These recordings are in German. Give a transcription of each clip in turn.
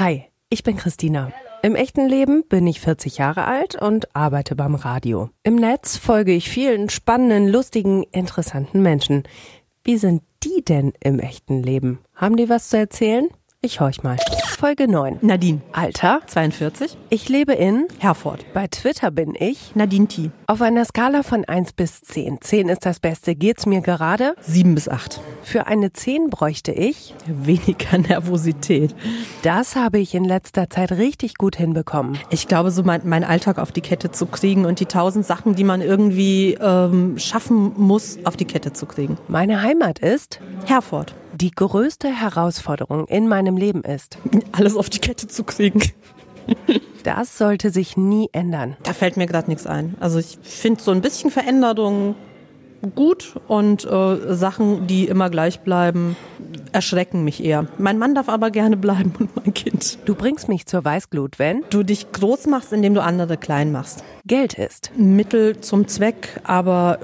Hi, ich bin Christina. Im echten Leben bin ich 40 Jahre alt und arbeite beim Radio. Im Netz folge ich vielen spannenden, lustigen, interessanten Menschen. Wie sind die denn im echten Leben? Haben die was zu erzählen? Ich horch mal. Folge 9. Nadine. Alter? 42. Ich lebe in Herford. Bei Twitter bin ich Nadine T. Auf einer Skala von 1 bis 10. 10 ist das Beste. Geht's mir gerade? 7 bis 8. Für eine 10 bräuchte ich weniger Nervosität. Das habe ich in letzter Zeit richtig gut hinbekommen. Ich glaube, so mein, mein Alltag auf die Kette zu kriegen und die tausend Sachen, die man irgendwie ähm, schaffen muss, auf die Kette zu kriegen. Meine Heimat ist Herford die größte Herausforderung in meinem Leben ist, alles auf die Kette zu kriegen. Das sollte sich nie ändern. Da fällt mir gerade nichts ein. Also ich finde so ein bisschen Veränderung gut und äh, Sachen, die immer gleich bleiben, erschrecken mich eher. Mein Mann darf aber gerne bleiben und mein Kind. Du bringst mich zur Weißglut, wenn du dich groß machst, indem du andere klein machst. Geld ist Mittel zum Zweck, aber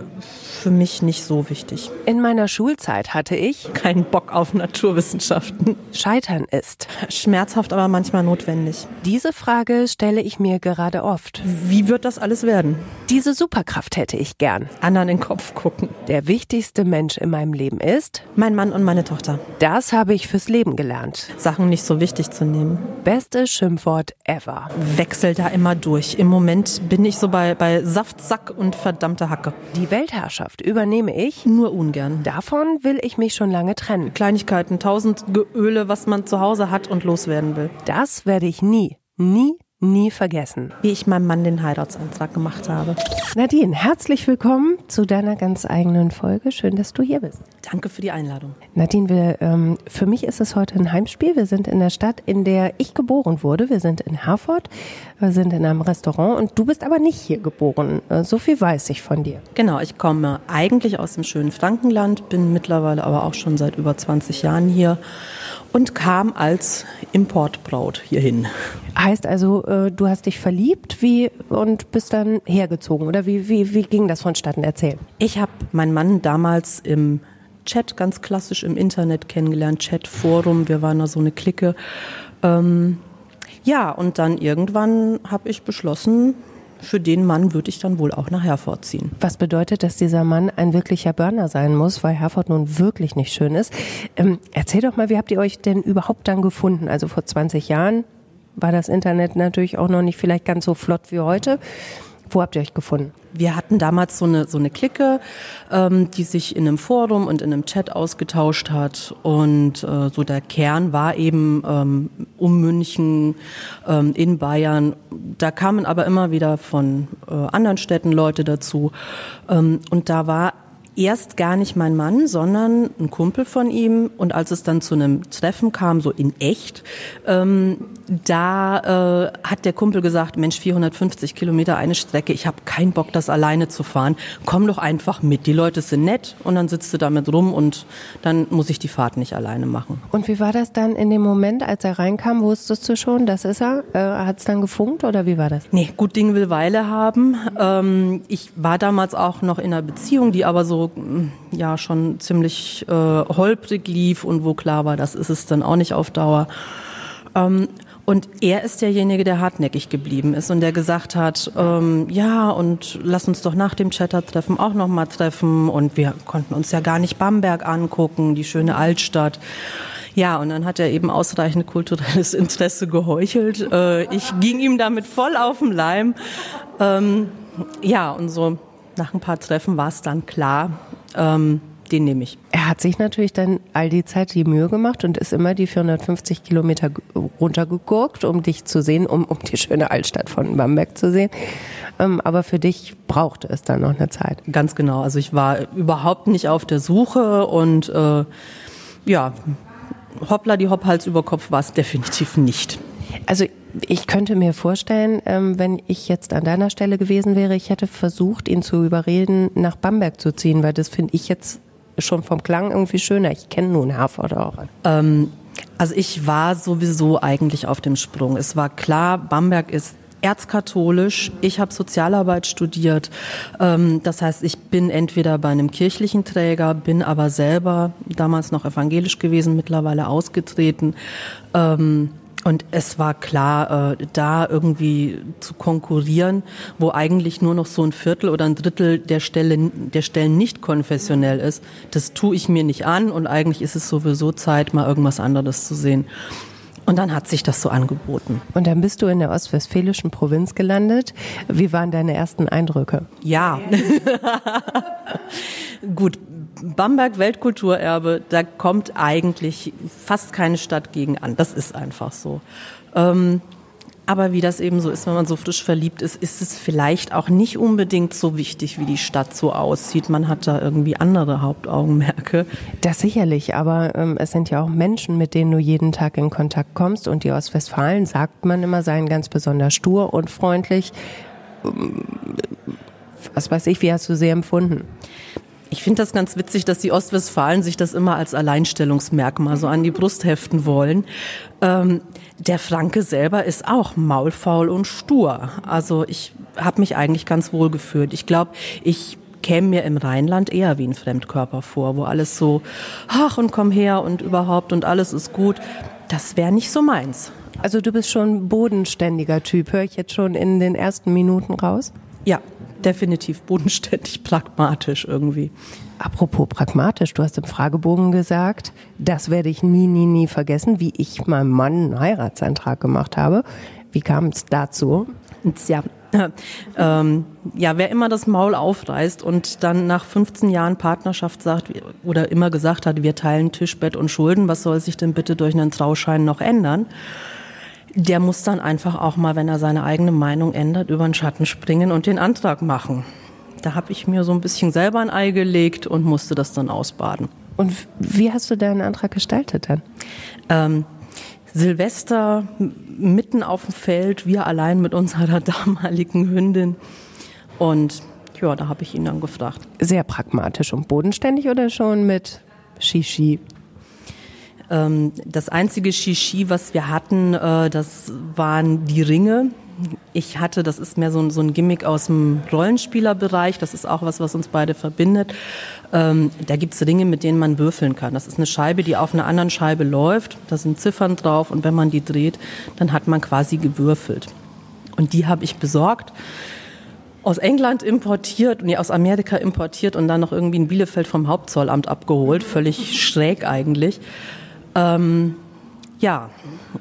für mich nicht so wichtig. In meiner Schulzeit hatte ich keinen Bock auf Naturwissenschaften. Scheitern ist schmerzhaft, aber manchmal notwendig. Diese Frage stelle ich mir gerade oft. Wie wird das alles werden? Diese Superkraft hätte ich gern. Anderen in den Kopf gucken. Der wichtigste Mensch in meinem Leben ist mein Mann und meine Tochter. Das habe ich fürs Leben gelernt. Sachen nicht so wichtig zu nehmen. Beste Schimpfwort ever. Wechsel da immer durch. Im Moment bin ich so bei, bei Saft, Sack und verdammte Hacke. Die Weltherrschaft übernehme ich. Nur ungern. Davon will ich mich schon lange trennen. Kleinigkeiten, tausend Öle, was man zu Hause hat und loswerden will. Das werde ich nie, nie nie vergessen. Wie ich meinem Mann den Heiratsantrag gemacht habe. Nadine, herzlich willkommen zu deiner ganz eigenen Folge. Schön, dass du hier bist. Danke für die Einladung. Nadine, wir, ähm, für mich ist es heute ein Heimspiel. Wir sind in der Stadt, in der ich geboren wurde. Wir sind in Herford, sind in einem Restaurant und du bist aber nicht hier geboren. Äh, so viel weiß ich von dir. Genau, ich komme eigentlich aus dem schönen Frankenland, bin mittlerweile aber auch schon seit über 20 Jahren hier und kam als Importbraut hierhin. Heißt also, äh, du hast dich verliebt wie und bist dann hergezogen oder wie, wie, wie ging das vonstatten? Erzähl. Ich habe meinen Mann damals im Chat, ganz klassisch im Internet kennengelernt, Chat, Forum, wir waren da so eine Clique. Ähm, ja, und dann irgendwann habe ich beschlossen, für den Mann würde ich dann wohl auch nach Herford ziehen. Was bedeutet, dass dieser Mann ein wirklicher Burner sein muss, weil Herford nun wirklich nicht schön ist? Ähm, erzähl doch mal, wie habt ihr euch denn überhaupt dann gefunden? Also vor 20 Jahren war das Internet natürlich auch noch nicht vielleicht ganz so flott wie heute. Wo habt ihr euch gefunden? Wir hatten damals so eine, so eine Clique, ähm, die sich in einem Forum und in einem Chat ausgetauscht hat. Und äh, so der Kern war eben ähm, um München, ähm, in Bayern. Da kamen aber immer wieder von äh, anderen Städten Leute dazu. Ähm, und da war erst gar nicht mein Mann, sondern ein Kumpel von ihm. Und als es dann zu einem Treffen kam, so in echt, ähm, da äh, hat der Kumpel gesagt, Mensch, 450 Kilometer eine Strecke, ich habe keinen Bock, das alleine zu fahren. Komm doch einfach mit. Die Leute sind nett und dann sitzt du damit rum und dann muss ich die Fahrt nicht alleine machen. Und wie war das dann in dem Moment, als er reinkam? Wusstest du schon, das ist er? Äh, hat es dann gefunkt oder wie war das? Nee, gut Ding will Weile haben. Ähm, ich war damals auch noch in einer Beziehung, die aber so ja schon ziemlich äh, holprig lief und wo klar war, das ist es dann auch nicht auf Dauer. Ähm, und er ist derjenige, der hartnäckig geblieben ist und der gesagt hat, ähm, ja, und lass uns doch nach dem Chatter-Treffen auch nochmal treffen. Und wir konnten uns ja gar nicht Bamberg angucken, die schöne Altstadt. Ja, und dann hat er eben ausreichend kulturelles Interesse geheuchelt. Äh, ich ging ihm damit voll auf den Leim. Ähm, ja, und so nach ein paar Treffen war es dann klar, ähm, den nehme ich. Er hat sich natürlich dann all die Zeit die Mühe gemacht und ist immer die 450 Kilometer runtergegurkt, um dich zu sehen, um, um die schöne Altstadt von Bamberg zu sehen. Ähm, aber für dich brauchte es dann noch eine Zeit. Ganz genau. Also ich war überhaupt nicht auf der Suche und äh, ja, hoppla die Hopp Hals über Kopf war es definitiv nicht. Also ich könnte mir vorstellen, ähm, wenn ich jetzt an deiner Stelle gewesen wäre, ich hätte versucht, ihn zu überreden, nach Bamberg zu ziehen, weil das finde ich jetzt schon vom Klang irgendwie schöner. Ich kenne nun Herford auch. Ähm, also ich war sowieso eigentlich auf dem Sprung. Es war klar, Bamberg ist erzkatholisch. Ich habe Sozialarbeit studiert. Ähm, das heißt, ich bin entweder bei einem kirchlichen Träger, bin aber selber damals noch evangelisch gewesen, mittlerweile ausgetreten. Und es war klar, äh, da irgendwie zu konkurrieren, wo eigentlich nur noch so ein Viertel oder ein Drittel der, Stelle, der Stellen nicht konfessionell ist, das tue ich mir nicht an und eigentlich ist es sowieso Zeit, mal irgendwas anderes zu sehen. Und dann hat sich das so angeboten. Und dann bist du in der ostwestfälischen Provinz gelandet. Wie waren deine ersten Eindrücke? Ja. Gut, Bamberg Weltkulturerbe, da kommt eigentlich fast keine Stadt gegen an. Das ist einfach so. Ähm, aber wie das eben so ist, wenn man so frisch verliebt ist, ist es vielleicht auch nicht unbedingt so wichtig, wie die Stadt so aussieht. Man hat da irgendwie andere Hauptaugenmerke. Das sicherlich, aber ähm, es sind ja auch Menschen, mit denen du jeden Tag in Kontakt kommst. Und die Ostwestfalen, sagt man immer, seien ganz besonders stur und freundlich. Ähm, was weiß ich, wie hast du sie empfunden? Ich finde das ganz witzig, dass die Ostwestfalen sich das immer als Alleinstellungsmerkmal so an die Brust heften wollen. Ähm, der Franke selber ist auch maulfaul und stur. Also ich habe mich eigentlich ganz wohl gefühlt. Ich glaube, ich käme mir im Rheinland eher wie ein Fremdkörper vor, wo alles so, ach und komm her und überhaupt und alles ist gut. Das wäre nicht so meins. Also du bist schon bodenständiger Typ, höre ich jetzt schon in den ersten Minuten raus? Ja, definitiv bodenständig, pragmatisch irgendwie. Apropos pragmatisch, du hast im Fragebogen gesagt, das werde ich nie, nie, nie vergessen, wie ich meinem Mann einen Heiratsantrag gemacht habe. Wie kam es dazu? Ja, ähm, ja, wer immer das Maul aufreißt und dann nach 15 Jahren Partnerschaft sagt oder immer gesagt hat, wir teilen Tischbett und Schulden, was soll sich denn bitte durch einen Trauschein noch ändern? Der muss dann einfach auch mal, wenn er seine eigene Meinung ändert, über den Schatten springen und den Antrag machen. Da habe ich mir so ein bisschen selber ein Ei gelegt und musste das dann ausbaden. Und wie hast du deinen Antrag gestaltet dann? Ähm, Silvester mitten auf dem Feld, wir allein mit unserer damaligen Hündin. Und ja, da habe ich ihn dann gefragt. Sehr pragmatisch und bodenständig oder schon mit Shishi? Ähm, das einzige Shishi, was wir hatten, äh, das waren die Ringe. Ich hatte, das ist mehr so ein, so ein Gimmick aus dem Rollenspielerbereich, das ist auch was, was uns beide verbindet. Ähm, da gibt's Ringe, mit denen man würfeln kann. Das ist eine Scheibe, die auf einer anderen Scheibe läuft. Da sind Ziffern drauf und wenn man die dreht, dann hat man quasi gewürfelt. Und die habe ich besorgt aus England importiert, nee, aus Amerika importiert und dann noch irgendwie in Bielefeld vom Hauptzollamt abgeholt. Völlig schräg eigentlich. Ähm, ja,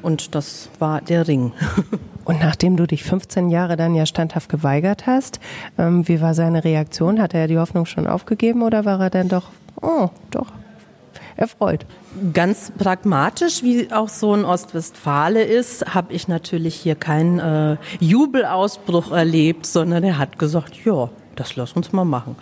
und das war der Ring. Und nachdem du dich 15 Jahre dann ja standhaft geweigert hast, ähm, wie war seine Reaktion? Hat er die Hoffnung schon aufgegeben oder war er dann doch, oh, doch, erfreut? Ganz pragmatisch, wie auch so ein Ostwestfale ist, habe ich natürlich hier keinen äh, Jubelausbruch erlebt, sondern er hat gesagt, ja, das lass uns mal machen.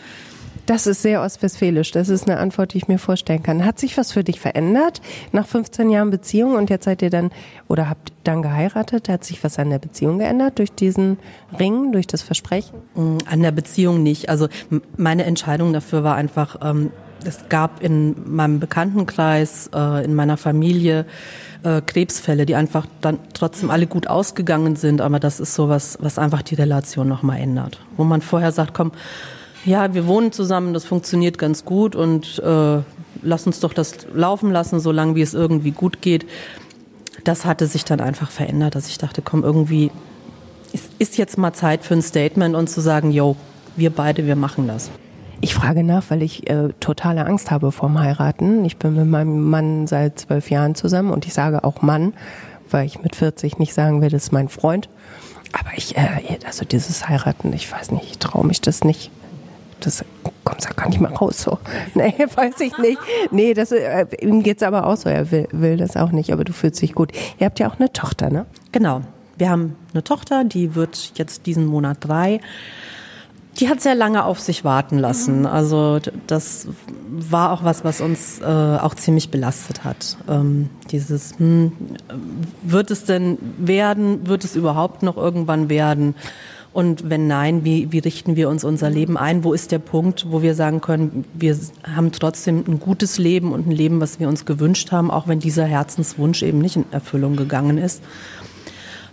Das ist sehr ostwestfälisch. Das ist eine Antwort, die ich mir vorstellen kann. Hat sich was für dich verändert nach 15 Jahren Beziehung und jetzt seid ihr dann oder habt dann geheiratet? Hat sich was an der Beziehung geändert durch diesen Ring, durch das Versprechen? Mm, an der Beziehung nicht. Also meine Entscheidung dafür war einfach, ähm, es gab in meinem Bekanntenkreis, äh, in meiner Familie äh, Krebsfälle, die einfach dann trotzdem alle gut ausgegangen sind. Aber das ist sowas, was einfach die Relation nochmal ändert. Wo man vorher sagt, komm, ja, wir wohnen zusammen, das funktioniert ganz gut und äh, lass uns doch das laufen lassen, solange wie es irgendwie gut geht. Das hatte sich dann einfach verändert, dass ich dachte, komm, irgendwie ist, ist jetzt mal Zeit für ein Statement und zu sagen, yo, wir beide, wir machen das. Ich frage nach, weil ich äh, totale Angst habe vorm Heiraten. Ich bin mit meinem Mann seit zwölf Jahren zusammen und ich sage auch Mann, weil ich mit 40 nicht sagen will, das ist mein Freund. Aber ich, äh, also dieses Heiraten, ich weiß nicht, ich traue mich das nicht das kommt da gar nicht mehr raus so. Nee, weiß ich nicht. Nee, das, äh, ihm geht's aber auch so. Er will, will das auch nicht, aber du fühlst dich gut. Ihr habt ja auch eine Tochter, ne? Genau. Wir haben eine Tochter, die wird jetzt diesen Monat drei. Die hat sehr lange auf sich warten lassen. Also das war auch was, was uns äh, auch ziemlich belastet hat. Ähm, dieses, hm, wird es denn werden? Wird es überhaupt noch irgendwann werden? Und wenn nein, wie, wie richten wir uns unser Leben ein? Wo ist der Punkt, wo wir sagen können, wir haben trotzdem ein gutes Leben und ein Leben, was wir uns gewünscht haben, auch wenn dieser Herzenswunsch eben nicht in Erfüllung gegangen ist.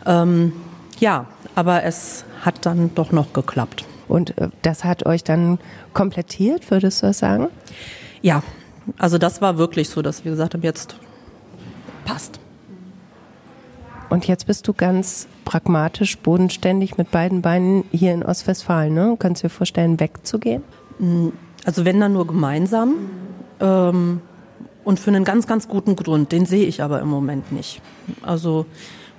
Ähm, ja, aber es hat dann doch noch geklappt. Und äh, das hat euch dann komplettiert, würdest du das sagen? Ja, also das war wirklich so, dass wir gesagt haben, jetzt passt. Und jetzt bist du ganz pragmatisch, bodenständig mit beiden Beinen hier in Ostwestfalen. Ne? Kannst du dir vorstellen, wegzugehen? Mm, also wenn dann nur gemeinsam ähm, und für einen ganz, ganz guten Grund. Den sehe ich aber im Moment nicht. Also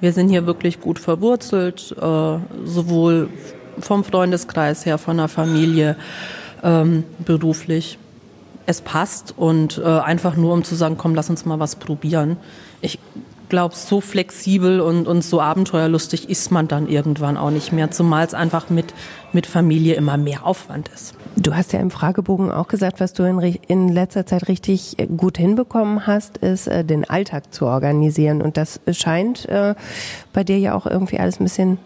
wir sind hier wirklich gut verwurzelt, äh, sowohl vom Freundeskreis her, von der Familie, ähm, beruflich. Es passt und äh, einfach nur um zu sagen, komm, lass uns mal was probieren. Ich glaube, so flexibel und, und so abenteuerlustig ist man dann irgendwann auch nicht mehr, zumal es einfach mit, mit Familie immer mehr Aufwand ist. Du hast ja im Fragebogen auch gesagt, was du in, in letzter Zeit richtig äh, gut hinbekommen hast, ist äh, den Alltag zu organisieren. Und das scheint äh, bei dir ja auch irgendwie alles ein bisschen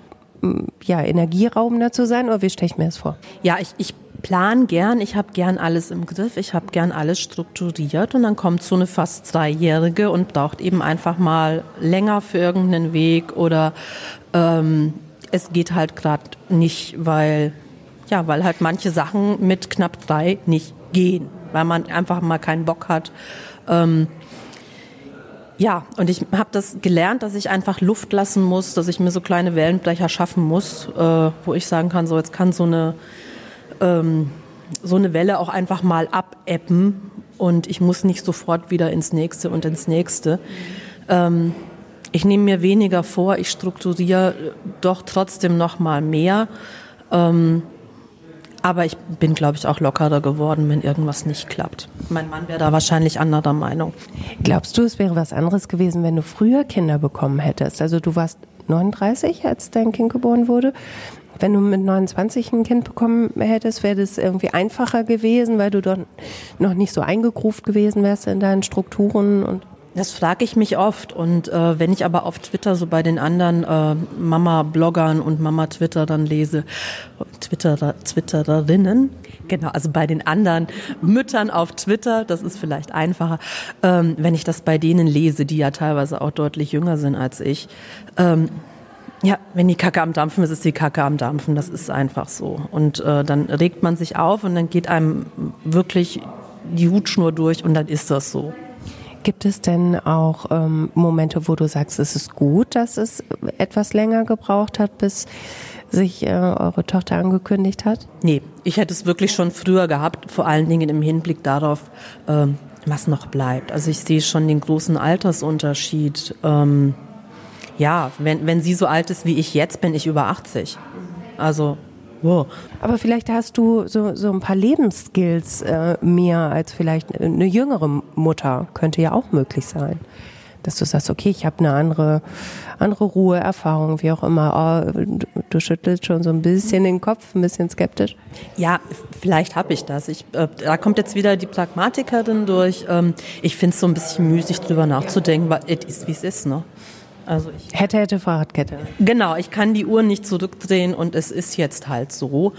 ja, energieraubender zu sein, oder wie stelle ich mir das vor? Ja, ich, ich plan gern, ich habe gern alles im Griff, ich habe gern alles strukturiert. Und dann kommt so eine fast Zweijährige und braucht eben einfach mal länger für irgendeinen Weg oder ähm, es geht halt gerade nicht, weil ja, weil halt manche Sachen mit knapp drei nicht gehen, weil man einfach mal keinen Bock hat. Ähm, ja, und ich habe das gelernt, dass ich einfach Luft lassen muss, dass ich mir so kleine Wellenbrecher schaffen muss, äh, wo ich sagen kann, so jetzt kann so eine ähm, so eine Welle auch einfach mal abebben und ich muss nicht sofort wieder ins nächste und ins nächste. Ähm, ich nehme mir weniger vor, ich strukturiere doch trotzdem noch mal mehr. Ähm, aber ich bin, glaube ich, auch lockerer geworden, wenn irgendwas nicht klappt. Mein Mann wäre da wahrscheinlich anderer Meinung. Glaubst du, es wäre was anderes gewesen, wenn du früher Kinder bekommen hättest? Also du warst 39, als dein Kind geboren wurde. Wenn du mit 29 ein Kind bekommen hättest, wäre das irgendwie einfacher gewesen, weil du dort noch nicht so eingegruft gewesen wärst in deinen Strukturen und das frage ich mich oft und äh, wenn ich aber auf Twitter so bei den anderen äh, Mama-Bloggern und Mama-Twitter dann lese, Twitterer, Twittererinnen, genau, also bei den anderen Müttern auf Twitter, das ist vielleicht einfacher, ähm, wenn ich das bei denen lese, die ja teilweise auch deutlich jünger sind als ich. Ähm, ja, wenn die Kacke am Dampfen ist, ist die Kacke am Dampfen, das ist einfach so. Und äh, dann regt man sich auf und dann geht einem wirklich die Hutschnur durch und dann ist das so. Gibt es denn auch ähm, Momente, wo du sagst, es ist gut, dass es etwas länger gebraucht hat, bis sich äh, eure Tochter angekündigt hat? Nee, ich hätte es wirklich schon früher gehabt, vor allen Dingen im Hinblick darauf, ähm, was noch bleibt. Also ich sehe schon den großen Altersunterschied. Ähm, ja, wenn, wenn sie so alt ist wie ich jetzt, bin ich über 80. Also Wow. Aber vielleicht hast du so, so ein paar Lebensskills äh, mehr als vielleicht eine jüngere Mutter. Könnte ja auch möglich sein. Dass du sagst, okay, ich habe eine andere, andere Ruhe, Erfahrung, wie auch immer. Oh, du, du, schüttelst schon so ein bisschen den Kopf, ein bisschen skeptisch. Ja, vielleicht habe ich das. Ich, äh, da kommt jetzt wieder die Pragmatikerin durch. Ähm, ich finde es so ein bisschen müßig, drüber nachzudenken, weil es ist, wie es ist. Ne? Also ich hätte, hätte, Fahrradkette. Genau, ich kann die Uhr nicht zurückdrehen und es ist jetzt halt so.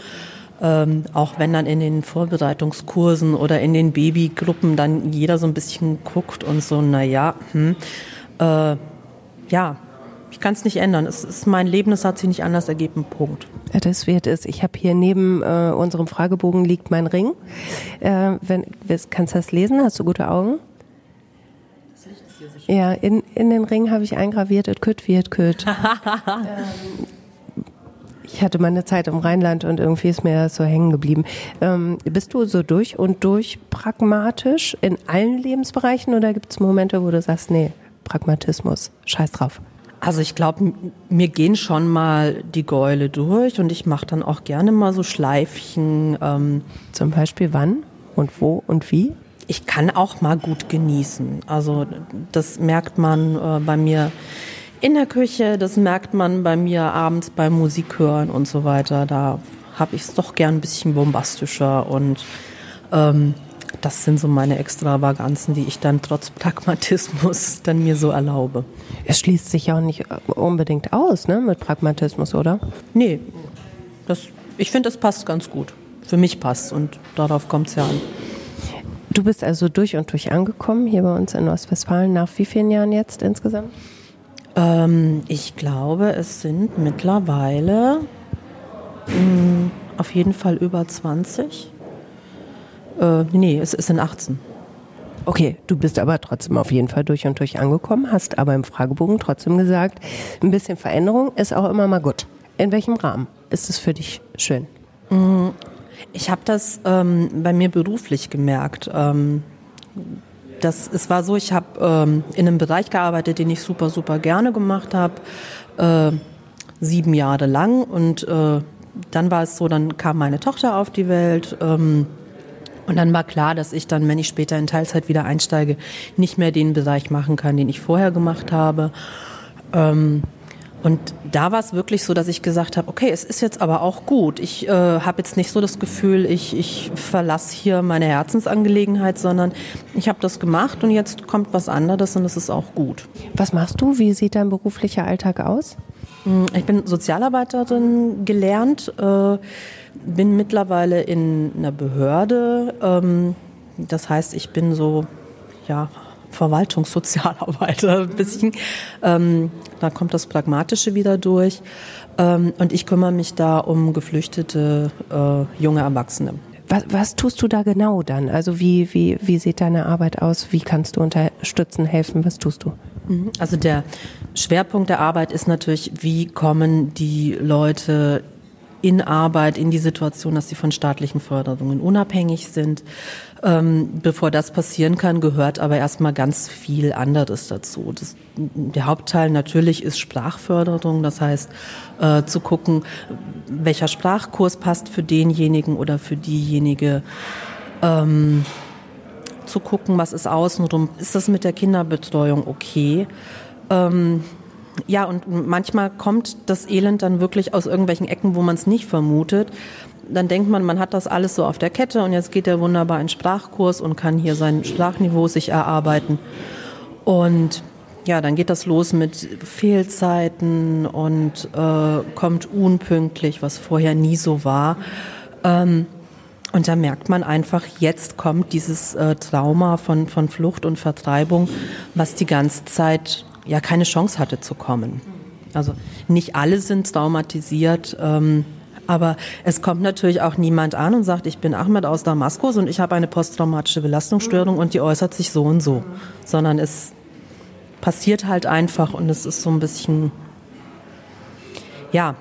Ähm, auch wenn dann in den Vorbereitungskursen oder in den Babygruppen dann jeder so ein bisschen guckt und so, naja, hm, äh, ja, ich kann es nicht ändern. Es ist mein Leben, es hat sich nicht anders ergeben. Punkt. Ja, das wird es. Ich habe hier neben äh, unserem Fragebogen liegt mein Ring. Äh, wenn, kannst du das lesen? Hast du gute Augen? Ja, in, in den Ring habe ich eingraviert, et kütt wie et kütt. ich hatte meine Zeit im Rheinland und irgendwie ist mir das so hängen geblieben. Ähm, bist du so durch und durch pragmatisch in allen Lebensbereichen oder gibt es Momente, wo du sagst, nee, Pragmatismus, scheiß drauf? Also ich glaube, mir gehen schon mal die Gäule durch und ich mache dann auch gerne mal so Schleifchen. Ähm Zum Beispiel wann und wo und wie? Ich kann auch mal gut genießen. Also das merkt man äh, bei mir in der Küche, das merkt man bei mir abends beim Musik hören und so weiter. Da habe ich es doch gern ein bisschen bombastischer und ähm, das sind so meine Extravaganzen, die ich dann trotz Pragmatismus dann mir so erlaube. Es schließt sich ja auch nicht unbedingt aus, ne, mit Pragmatismus, oder? Nee, das, ich finde, das passt ganz gut. Für mich passt und darauf kommt es ja an. Du bist also durch und durch angekommen hier bei uns in Ostwestfalen. Nach wie vielen Jahren jetzt insgesamt? Ähm, ich glaube, es sind mittlerweile mh, hm, auf jeden Fall über 20. Äh, nee, es, es sind 18. Okay, du bist aber trotzdem auf jeden Fall durch und durch angekommen, hast aber im Fragebogen trotzdem gesagt, ein bisschen Veränderung ist auch immer mal gut. In welchem Rahmen ist es für dich schön? Ich habe das ähm, bei mir beruflich gemerkt. Ähm, das, es war so, ich habe ähm, in einem Bereich gearbeitet, den ich super, super gerne gemacht habe, äh, sieben Jahre lang. Und äh, dann war es so, dann kam meine Tochter auf die Welt. Ähm, und dann war klar, dass ich dann, wenn ich später in Teilzeit wieder einsteige, nicht mehr den Bereich machen kann, den ich vorher gemacht habe. Ähm, und da war es wirklich so, dass ich gesagt habe, okay, es ist jetzt aber auch gut. Ich äh, habe jetzt nicht so das Gefühl, ich, ich verlasse hier meine Herzensangelegenheit, sondern ich habe das gemacht und jetzt kommt was anderes und es ist auch gut. Was machst du? Wie sieht dein beruflicher Alltag aus? Hm, ich bin Sozialarbeiterin gelernt, äh, bin mittlerweile in einer Behörde. Ähm, das heißt, ich bin so, ja, Verwaltungssozialarbeiter ein bisschen. Ähm, da kommt das Pragmatische wieder durch. Ähm, und ich kümmere mich da um geflüchtete äh, junge Erwachsene. Was, was tust du da genau dann? Also wie, wie, wie sieht deine Arbeit aus? Wie kannst du unterstützen, helfen? Was tust du? Mhm. Also der Schwerpunkt der Arbeit ist natürlich, wie kommen die Leute in Arbeit in die Situation, dass sie von staatlichen Förderungen unabhängig sind. Ähm, bevor das passieren kann, gehört aber erstmal ganz viel anderes dazu. Das, der Hauptteil natürlich ist Sprachförderung, das heißt äh, zu gucken, welcher Sprachkurs passt für denjenigen oder für diejenige. Ähm, zu gucken, was ist außenrum, ist das mit der Kinderbetreuung okay? Ähm, ja, und manchmal kommt das Elend dann wirklich aus irgendwelchen Ecken, wo man es nicht vermutet. Dann denkt man, man hat das alles so auf der Kette und jetzt geht er wunderbar in Sprachkurs und kann hier sein Sprachniveau sich erarbeiten. Und ja, dann geht das los mit Fehlzeiten und äh, kommt unpünktlich, was vorher nie so war. Ähm, und da merkt man einfach, jetzt kommt dieses äh, Trauma von, von Flucht und Vertreibung, was die ganze Zeit ja keine Chance hatte zu kommen. Also nicht alle sind traumatisiert, ähm, aber es kommt natürlich auch niemand an und sagt, ich bin Ahmed aus Damaskus und ich habe eine posttraumatische Belastungsstörung und die äußert sich so und so, sondern es passiert halt einfach und es ist so ein bisschen, ja,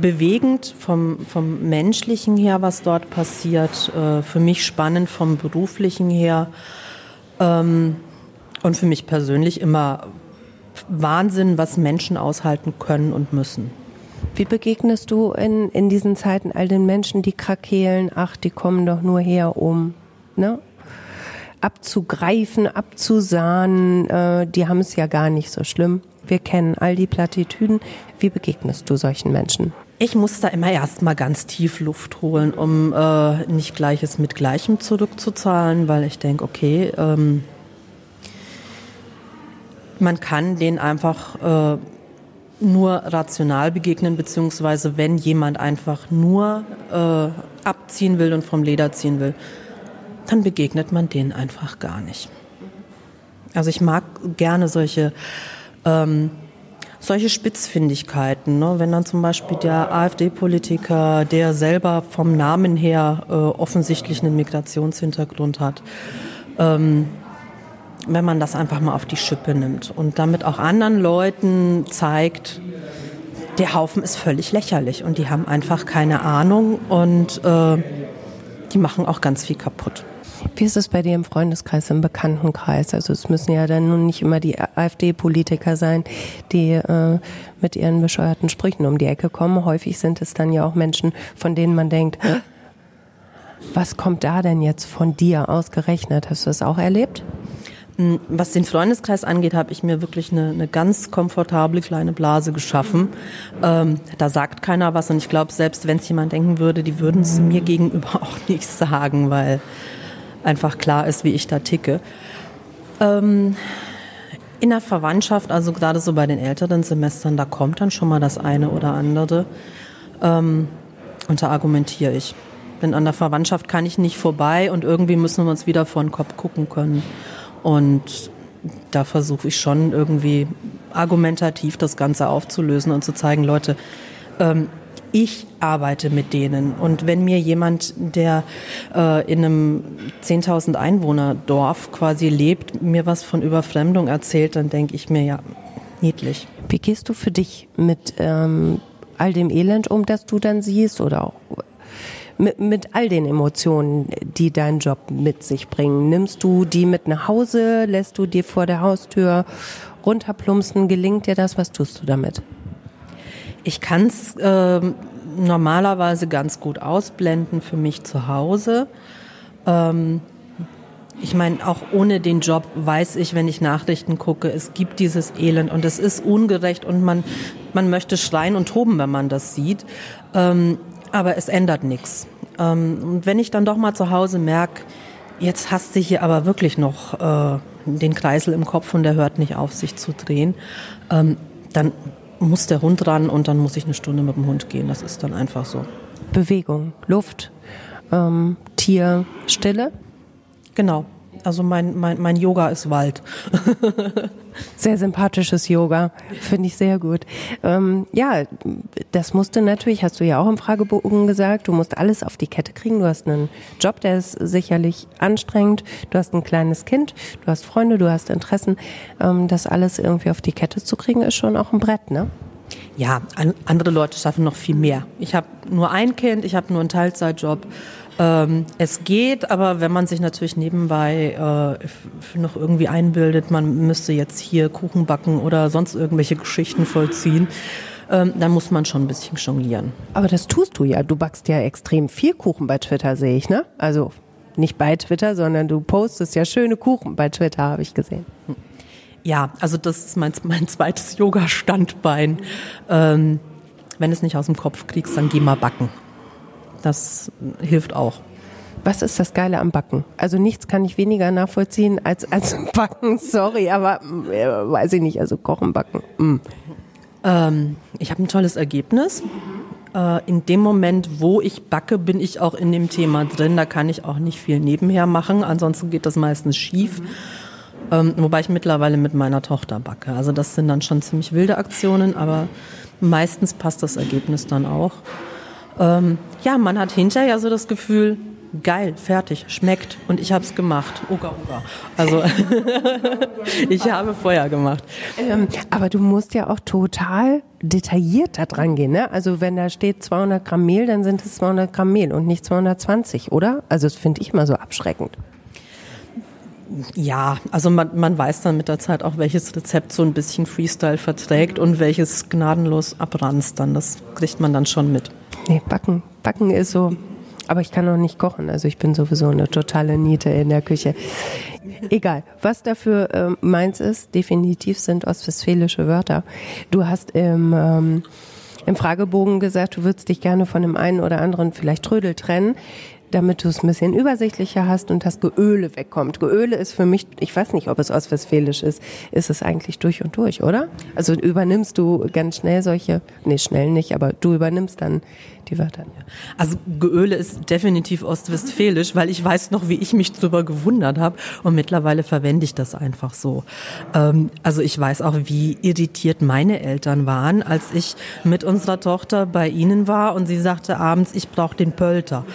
bewegend vom, vom menschlichen her, was dort passiert, äh, für mich spannend vom beruflichen her ähm, und für mich persönlich immer Wahnsinn, was Menschen aushalten können und müssen. Wie begegnest du in, in diesen Zeiten all den Menschen, die krakeelen, ach, die kommen doch nur her, um ne? abzugreifen, abzusahnen, äh, die haben es ja gar nicht so schlimm. Wir kennen all die Plattitüden. Wie begegnest du solchen Menschen? Ich muss da immer erstmal ganz tief Luft holen, um äh, nicht Gleiches mit Gleichem zurückzuzahlen, weil ich denke, okay, ähm, man kann den einfach äh, nur rational begegnen, beziehungsweise wenn jemand einfach nur äh, abziehen will und vom Leder ziehen will, dann begegnet man denen einfach gar nicht. Also ich mag gerne solche ähm, solche Spitzfindigkeiten, ne? wenn dann zum Beispiel der AfD-Politiker, der selber vom Namen her äh, offensichtlich einen Migrationshintergrund hat, ähm, wenn man das einfach mal auf die Schippe nimmt und damit auch anderen Leuten zeigt, der Haufen ist völlig lächerlich und die haben einfach keine Ahnung und äh, die machen auch ganz viel kaputt. Wie ist es bei dir im Freundeskreis, im Bekanntenkreis? Also es müssen ja dann nun nicht immer die AfD-Politiker sein, die äh, mit ihren bescheuerten Sprüchen um die Ecke kommen. Häufig sind es dann ja auch Menschen, von denen man denkt, was kommt da denn jetzt von dir ausgerechnet? Hast du das auch erlebt? Hm, was den Freundeskreis angeht, habe ich mir wirklich eine, eine ganz komfortable kleine Blase geschaffen. Ähm, da sagt keiner was und ich glaube, selbst wenn es jemand denken würde, die würden es mir gegenüber auch nicht sagen, weil einfach klar ist, wie ich da ticke. Ähm, in der Verwandtschaft, also gerade so bei den älteren Semestern, da kommt dann schon mal das eine oder andere. Ähm, und da argumentiere ich. Denn an der Verwandtschaft kann ich nicht vorbei und irgendwie müssen wir uns wieder vor den Kopf gucken können. Und da versuche ich schon irgendwie argumentativ das Ganze aufzulösen und zu zeigen, Leute, ähm, ich arbeite mit denen. Und wenn mir jemand, der äh, in einem 10.000 Einwohner Dorf quasi lebt, mir was von Überfremdung erzählt, dann denke ich mir, ja, niedlich. Wie gehst du für dich mit ähm, all dem Elend um, das du dann siehst oder auch mit, mit all den Emotionen, die dein Job mit sich bringen? Nimmst du die mit nach Hause? Lässt du dir vor der Haustür runterplumpsen? Gelingt dir das? Was tust du damit? Ich kann es äh, normalerweise ganz gut ausblenden für mich zu Hause. Ähm, ich meine, auch ohne den Job weiß ich, wenn ich Nachrichten gucke, es gibt dieses Elend und es ist ungerecht und man, man möchte schreien und toben, wenn man das sieht. Ähm, aber es ändert nichts. Ähm, und wenn ich dann doch mal zu Hause merke, jetzt hast du hier aber wirklich noch äh, den Kreisel im Kopf und der hört nicht auf, sich zu drehen, ähm, dann muss der Hund ran und dann muss ich eine Stunde mit dem Hund gehen. Das ist dann einfach so. Bewegung, Luft, ähm, Tier, Stille? Genau. Also mein, mein, mein Yoga ist Wald. sehr sympathisches Yoga, finde ich sehr gut. Ähm, ja, das musste natürlich, hast du ja auch im Fragebogen gesagt, du musst alles auf die Kette kriegen. Du hast einen Job, der ist sicherlich anstrengend. Du hast ein kleines Kind, du hast Freunde, du hast Interessen. Ähm, das alles irgendwie auf die Kette zu kriegen, ist schon auch ein Brett, ne? Ja, an, andere Leute schaffen noch viel mehr. Ich habe nur ein Kind, ich habe nur einen Teilzeitjob. Ähm, es geht, aber wenn man sich natürlich nebenbei äh, noch irgendwie einbildet, man müsste jetzt hier Kuchen backen oder sonst irgendwelche Geschichten vollziehen, ähm, dann muss man schon ein bisschen jonglieren. Aber das tust du ja. Du backst ja extrem viel Kuchen bei Twitter, sehe ich, ne? Also nicht bei Twitter, sondern du postest ja schöne Kuchen bei Twitter, habe ich gesehen. Ja, also das ist mein, mein zweites Yoga-Standbein. Ähm, wenn du es nicht aus dem Kopf kriegst, dann geh mal backen. Das hilft auch. Was ist das Geile am Backen? Also nichts kann ich weniger nachvollziehen als, als Backen, sorry, aber äh, weiß ich nicht, also Kochen, Backen. Mm. Ähm, ich habe ein tolles Ergebnis. Äh, in dem Moment, wo ich backe, bin ich auch in dem Thema drin. Da kann ich auch nicht viel nebenher machen, ansonsten geht das meistens schief. Mhm. Ähm, wobei ich mittlerweile mit meiner Tochter backe. Also das sind dann schon ziemlich wilde Aktionen, aber meistens passt das Ergebnis dann auch ähm, ja, man hat hinterher so das Gefühl, geil, fertig, schmeckt und ich habe es gemacht. Uga, uga. Also ich habe Feuer gemacht. Ähm, aber du musst ja auch total detailliert da dran gehen. Ne? Also wenn da steht 200 Gramm Mehl, dann sind es 200 Gramm Mehl und nicht 220, oder? Also das finde ich mal so abschreckend. Ja, also man, man weiß dann mit der Zeit auch, welches Rezept so ein bisschen Freestyle verträgt und welches gnadenlos abranzt dann. Das kriegt man dann schon mit. Nee, Backen. Backen ist so. Aber ich kann auch nicht kochen. Also ich bin sowieso eine totale Niete in der Küche. Egal. Was dafür ähm, meins ist, definitiv sind ostwestfälische Wörter. Du hast im, ähm, im Fragebogen gesagt, du würdest dich gerne von dem einen oder anderen vielleicht Trödel trennen damit du es ein bisschen übersichtlicher hast und das Geöle wegkommt. Geöle ist für mich, ich weiß nicht, ob es ostwestfälisch ist, ist es eigentlich durch und durch, oder? Also übernimmst du ganz schnell solche, nee, schnell nicht, aber du übernimmst dann die Wörter. Also Geöle ist definitiv ostwestfälisch, weil ich weiß noch, wie ich mich drüber gewundert habe und mittlerweile verwende ich das einfach so. Ähm, also ich weiß auch, wie irritiert meine Eltern waren, als ich mit unserer Tochter bei ihnen war und sie sagte abends, ich brauche den Pölter.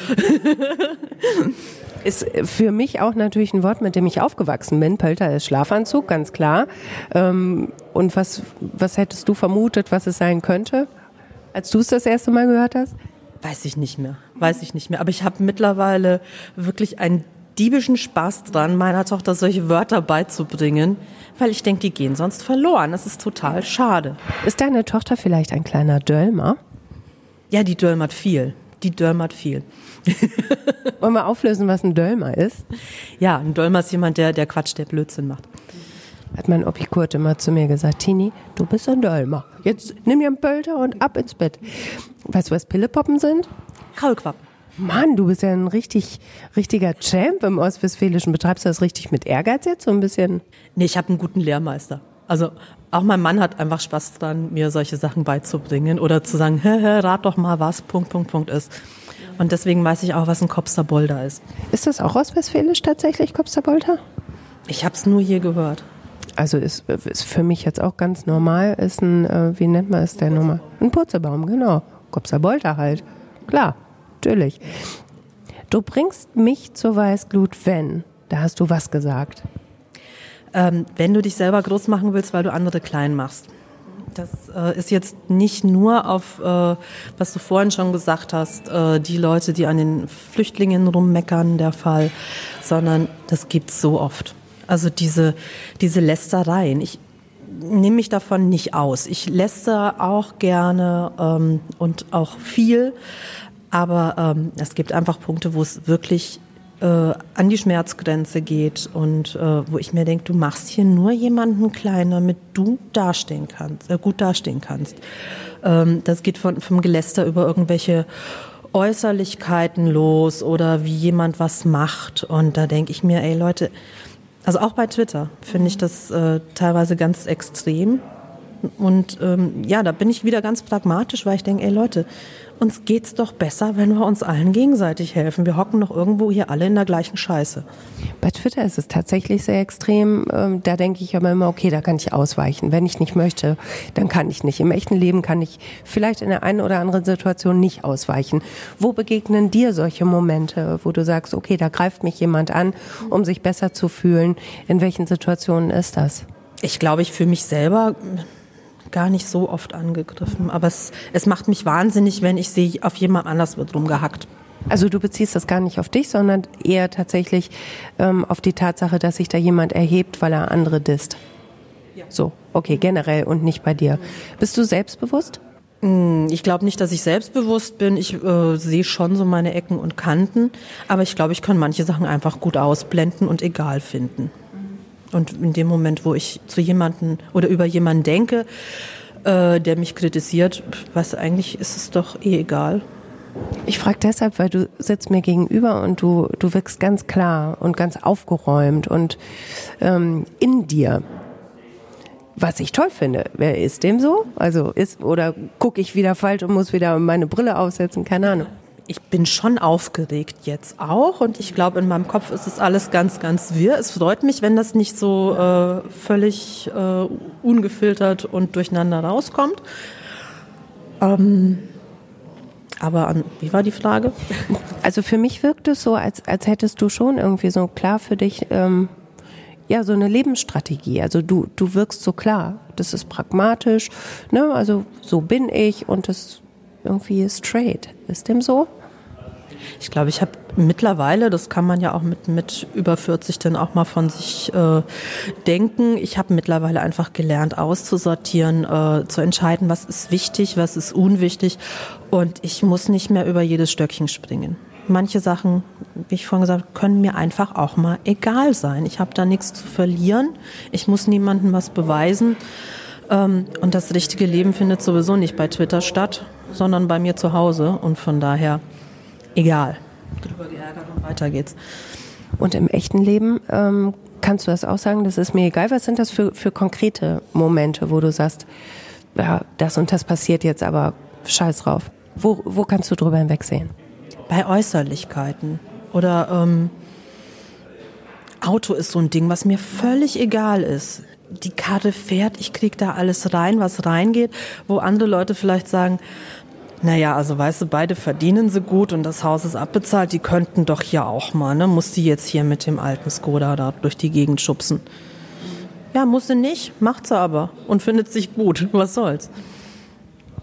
ist für mich auch natürlich ein Wort, mit dem ich aufgewachsen bin. Pölter ist Schlafanzug, ganz klar. Ähm, und was, was hättest du vermutet, was es sein könnte, als du es das erste Mal gehört hast? Weiß ich nicht mehr. Weiß ich nicht mehr. Aber ich habe mittlerweile wirklich einen diebischen Spaß dran, meiner Tochter solche Wörter beizubringen, weil ich denke, die gehen sonst verloren. Das ist total schade. Ist deine Tochter vielleicht ein kleiner Dölmer? Ja, die dölmert viel. Die dölmert viel. Wollen wir auflösen, was ein Dölmer ist? Ja, ein Dölmer ist jemand, der, der Quatsch, der Blödsinn macht. Hat mein Opi Kurt immer zu mir gesagt, Tini, du bist ein Dölmer. Jetzt nimm dir einen Pölter und ab ins Bett. Weißt du, was Pillepoppen sind? Kaulquappen. Mann, du bist ja ein richtig, richtiger Champ im Ostwestfälischen. Betreibst du das richtig mit Ehrgeiz jetzt so ein bisschen? Nee, ich habe einen guten Lehrmeister. Also auch mein Mann hat einfach Spaß dran, mir solche Sachen beizubringen oder zu sagen, hä, hä, rat doch mal, was Punkt, Punkt, Punkt ist. Und deswegen weiß ich auch, was ein Kopsterbolder ist. Ist das auch ostwestfälisch tatsächlich, Kopsterbolder? Ich habe es nur hier gehört. Also ist, ist für mich jetzt auch ganz normal, ist ein, äh, wie nennt man es der Nummer? Ein Purzelbaum, genau. Kopserbolter halt. Klar, natürlich. Du bringst mich zur Weißglut, wenn. Da hast du was gesagt. Ähm, wenn du dich selber groß machen willst, weil du andere klein machst. Das äh, ist jetzt nicht nur auf, äh, was du vorhin schon gesagt hast, äh, die Leute, die an den Flüchtlingen rummeckern, der Fall, sondern das gibt's so oft. Also diese, diese Lästereien. Ich nehme mich davon nicht aus. Ich lästere auch gerne ähm, und auch viel, aber ähm, es gibt einfach Punkte, wo es wirklich äh, an die Schmerzgrenze geht und äh, wo ich mir denke, du machst hier nur jemanden klein, damit du dastehen kannst, äh, gut dastehen kannst. Ähm, das geht von, vom Geläster über irgendwelche Äußerlichkeiten los oder wie jemand was macht. Und da denke ich mir, ey Leute, also auch bei Twitter finde ich das äh, teilweise ganz extrem. Und ähm, ja, da bin ich wieder ganz pragmatisch, weil ich denke, ey Leute, uns geht's doch besser, wenn wir uns allen gegenseitig helfen. Wir hocken doch irgendwo hier alle in der gleichen Scheiße. Bei Twitter ist es tatsächlich sehr extrem. Ähm, da denke ich aber immer, okay, da kann ich ausweichen. Wenn ich nicht möchte, dann kann ich nicht. Im echten Leben kann ich vielleicht in der einen oder anderen Situation nicht ausweichen. Wo begegnen dir solche Momente, wo du sagst, okay, da greift mich jemand an, um sich besser zu fühlen? In welchen Situationen ist das? Ich glaube, ich fühle mich selber gar nicht so oft angegriffen. Aber es, es macht mich wahnsinnig, wenn ich sehe, auf jemand anders wird rumgehackt. Also du beziehst das gar nicht auf dich, sondern eher tatsächlich ähm, auf die Tatsache, dass sich da jemand erhebt, weil er andere disst. Ja. So, okay, generell und nicht bei dir. Bist du selbstbewusst? Hm, ich glaube nicht, dass ich selbstbewusst bin. Ich äh, sehe schon so meine Ecken und Kanten, aber ich glaube, ich kann manche Sachen einfach gut ausblenden und egal finden. Und in dem Moment, wo ich zu jemanden oder über jemanden denke, äh, der mich kritisiert, was eigentlich ist es doch eh egal. Ich frage deshalb, weil du sitzt mir gegenüber und du, du wirkst ganz klar und ganz aufgeräumt und ähm, in dir. Was ich toll finde. Wer ist dem so? Also ist oder gucke ich wieder falsch und muss wieder meine Brille aufsetzen? Keine Ahnung ich bin schon aufgeregt jetzt auch und ich glaube, in meinem Kopf ist es alles ganz, ganz wirr. Es freut mich, wenn das nicht so äh, völlig äh, ungefiltert und durcheinander rauskommt. Ähm, aber an, wie war die Frage? Also für mich wirkt es so, als, als hättest du schon irgendwie so klar für dich ähm, ja so eine Lebensstrategie. Also du, du wirkst so klar. Das ist pragmatisch, ne? Also so bin ich und das irgendwie straight. Ist dem so? Ich glaube, ich habe mittlerweile, das kann man ja auch mit, mit über 40 dann auch mal von sich äh, denken, ich habe mittlerweile einfach gelernt auszusortieren, äh, zu entscheiden, was ist wichtig, was ist unwichtig und ich muss nicht mehr über jedes Stöckchen springen. Manche Sachen, wie ich vorhin gesagt habe, können mir einfach auch mal egal sein. Ich habe da nichts zu verlieren. Ich muss niemandem was beweisen. Ähm, und das richtige Leben findet sowieso nicht bei Twitter statt, sondern bei mir zu Hause. Und von daher egal. Drüber geärgert und weiter geht's. Und im echten Leben ähm, kannst du das auch sagen, das ist mir egal. Was sind das für, für konkrete Momente, wo du sagst, ja, das und das passiert jetzt, aber scheiß drauf. Wo, wo kannst du drüber hinwegsehen? Bei Äußerlichkeiten. Oder ähm, Auto ist so ein Ding, was mir völlig egal ist. Die Karte fährt, ich krieg da alles rein, was reingeht, wo andere Leute vielleicht sagen, naja, also weißt du, beide verdienen sie gut und das Haus ist abbezahlt. Die könnten doch hier auch mal, ne? Muss die jetzt hier mit dem alten Skoda da durch die Gegend schubsen? Ja, muss sie nicht, macht sie aber und findet sich gut. Was soll's?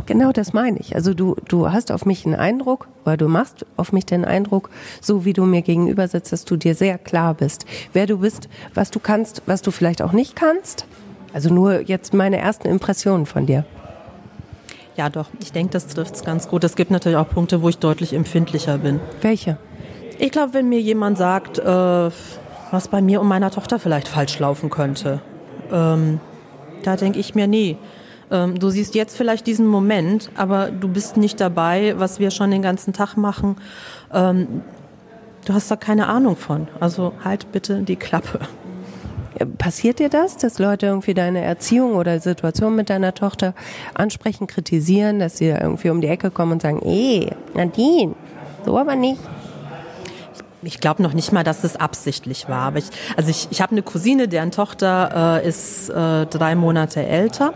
Genau das meine ich. Also du, du hast auf mich einen Eindruck, weil du machst auf mich den Eindruck, so wie du mir gegenüber sitzt, dass du dir sehr klar bist, wer du bist, was du kannst, was du vielleicht auch nicht kannst. Also nur jetzt meine ersten Impressionen von dir. Ja, doch. Ich denke, das trifft es ganz gut. Es gibt natürlich auch Punkte, wo ich deutlich empfindlicher bin. Welche? Ich glaube, wenn mir jemand sagt, äh, was bei mir und meiner Tochter vielleicht falsch laufen könnte, ähm, da denke ich mir, nee. Ähm, du siehst jetzt vielleicht diesen Moment, aber du bist nicht dabei, was wir schon den ganzen Tag machen. Ähm, du hast da keine Ahnung von. Also halt bitte die Klappe. Passiert dir das, dass Leute irgendwie deine Erziehung oder Situation mit deiner Tochter ansprechen, kritisieren, dass sie irgendwie um die Ecke kommen und sagen, eh, Nadine, so aber nicht? ich glaube noch nicht mal, dass es absichtlich war. Aber ich, also ich, ich habe eine Cousine, deren Tochter äh, ist äh, drei Monate älter.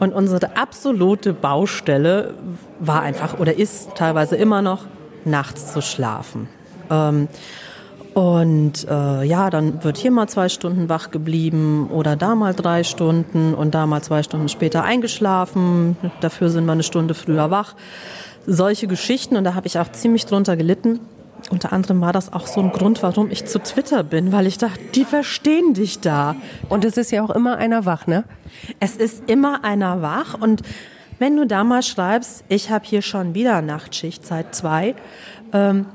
Und unsere absolute Baustelle war einfach oder ist teilweise immer noch, nachts zu schlafen. Ähm, und äh, ja, dann wird hier mal zwei Stunden wach geblieben oder da mal drei Stunden und da mal zwei Stunden später eingeschlafen. Dafür sind wir eine Stunde früher wach. Solche Geschichten und da habe ich auch ziemlich drunter gelitten. Unter anderem war das auch so ein Grund, warum ich zu Twitter bin, weil ich dachte, die verstehen dich da. Und es ist ja auch immer einer wach, ne? Es ist immer einer wach und wenn du da mal schreibst, ich habe hier schon wieder Nachtschicht seit zwei, ähm,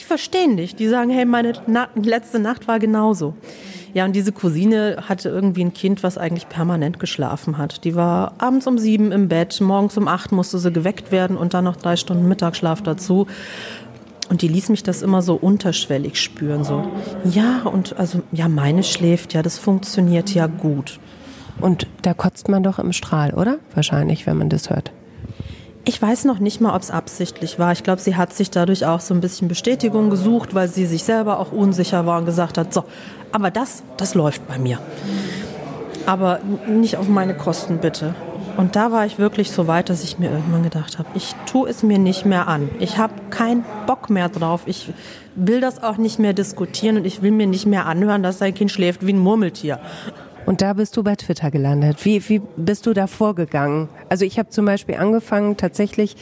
die verstehen dich. Die sagen, hey, meine Na letzte Nacht war genauso. Ja, und diese Cousine hatte irgendwie ein Kind, was eigentlich permanent geschlafen hat. Die war abends um sieben im Bett, morgens um acht musste sie geweckt werden und dann noch drei Stunden Mittagsschlaf dazu. Und die ließ mich das immer so unterschwellig spüren, so. Ja, und also, ja, meine schläft, ja, das funktioniert ja gut. Und da kotzt man doch im Strahl, oder? Wahrscheinlich, wenn man das hört. Ich weiß noch nicht mal, ob es absichtlich war. Ich glaube, sie hat sich dadurch auch so ein bisschen Bestätigung gesucht, weil sie sich selber auch unsicher war und gesagt hat, so, aber das, das läuft bei mir. Aber nicht auf meine Kosten bitte. Und da war ich wirklich so weit, dass ich mir irgendwann gedacht habe, ich tue es mir nicht mehr an. Ich habe keinen Bock mehr drauf. Ich will das auch nicht mehr diskutieren und ich will mir nicht mehr anhören, dass dein Kind schläft wie ein Murmeltier. Und da bist du bei Twitter gelandet. Wie, wie bist du da vorgegangen? Also ich habe zum Beispiel angefangen, tatsächlich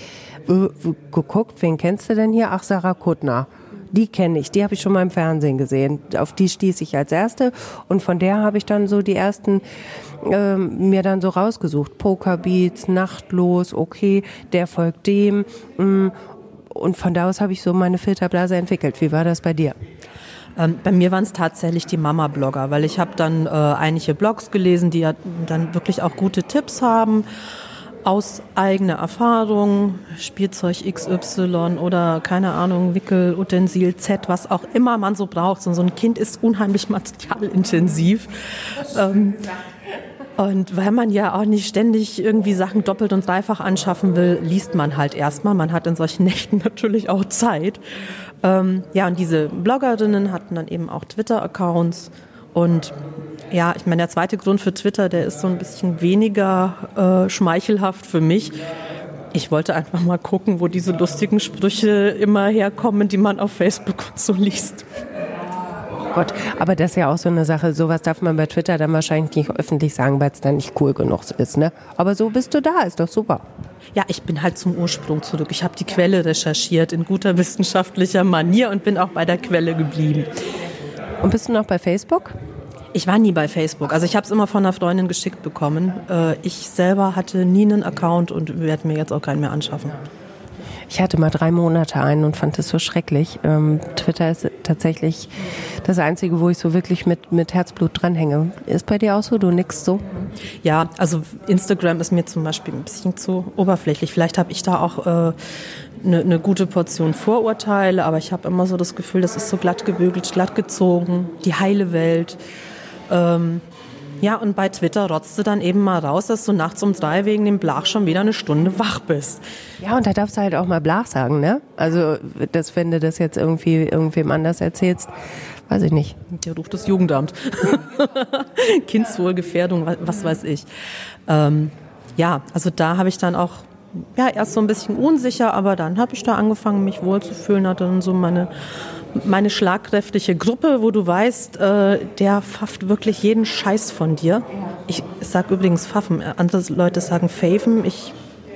äh, geguckt, wen kennst du denn hier? Ach, Sarah Kuttner. Die kenne ich, die habe ich schon mal im Fernsehen gesehen. Auf die stieß ich als erste und von der habe ich dann so die ersten äh, mir dann so rausgesucht. Pokerbeats, Nachtlos, okay, der folgt dem. Mh, mm, und von da aus habe ich so meine Filterblase entwickelt. Wie war das bei dir? Ähm, bei mir waren es tatsächlich die Mama-Blogger, weil ich habe dann äh, einige Blogs gelesen, die ja dann wirklich auch gute Tipps haben aus eigener Erfahrung, Spielzeug XY oder keine Ahnung, Wickel, Utensil Z, was auch immer man so braucht. So, ein Kind ist unheimlich materialintensiv. Ähm, und weil man ja auch nicht ständig irgendwie Sachen doppelt und dreifach anschaffen will, liest man halt erstmal. Man hat in solchen Nächten natürlich auch Zeit. Ähm, ja, und diese Bloggerinnen hatten dann eben auch Twitter-Accounts. Und ja, ich meine, der zweite Grund für Twitter, der ist so ein bisschen weniger äh, schmeichelhaft für mich. Ich wollte einfach mal gucken, wo diese lustigen Sprüche immer herkommen, die man auf Facebook so liest. Gott, aber das ist ja auch so eine Sache, sowas darf man bei Twitter dann wahrscheinlich nicht öffentlich sagen, weil es dann nicht cool genug ist, ne? Aber so bist du da, ist doch super. Ja, ich bin halt zum Ursprung zurück. Ich habe die Quelle recherchiert in guter wissenschaftlicher Manier und bin auch bei der Quelle geblieben. Und bist du noch bei Facebook? Ich war nie bei Facebook. Also ich habe es immer von einer Freundin geschickt bekommen. Äh, ich selber hatte nie einen Account und werde mir jetzt auch keinen mehr anschaffen. Ich hatte mal drei Monate einen und fand es so schrecklich. Ähm, Twitter ist tatsächlich das Einzige, wo ich so wirklich mit, mit Herzblut dranhänge. Ist bei dir auch so? Du nix so? Ja, also Instagram ist mir zum Beispiel ein bisschen zu oberflächlich. Vielleicht habe ich da auch eine äh, ne, ne gute Portion Vorurteile, aber ich habe immer so das Gefühl, das ist so glatt gebügelt, glatt gezogen, die heile Welt. Ähm, ja, und bei Twitter rotzt du dann eben mal raus, dass du nachts um drei wegen dem Blach schon wieder eine Stunde wach bist. Ja, und da darfst du halt auch mal Blach sagen, ne? Also, das, wenn du das jetzt irgendwie irgendwem anders erzählst, weiß ich nicht. Der ruft das Jugendamt. Kindswohlgefährdung, was weiß ich. Ähm, ja, also da habe ich dann auch ja, erst so ein bisschen unsicher, aber dann habe ich da angefangen, mich wohlzufühlen, hatte dann so meine meine schlagkräftige Gruppe, wo du weißt, äh, der pfafft wirklich jeden Scheiß von dir. Ich sage übrigens Pfaffen, andere Leute sagen Faven. Ich,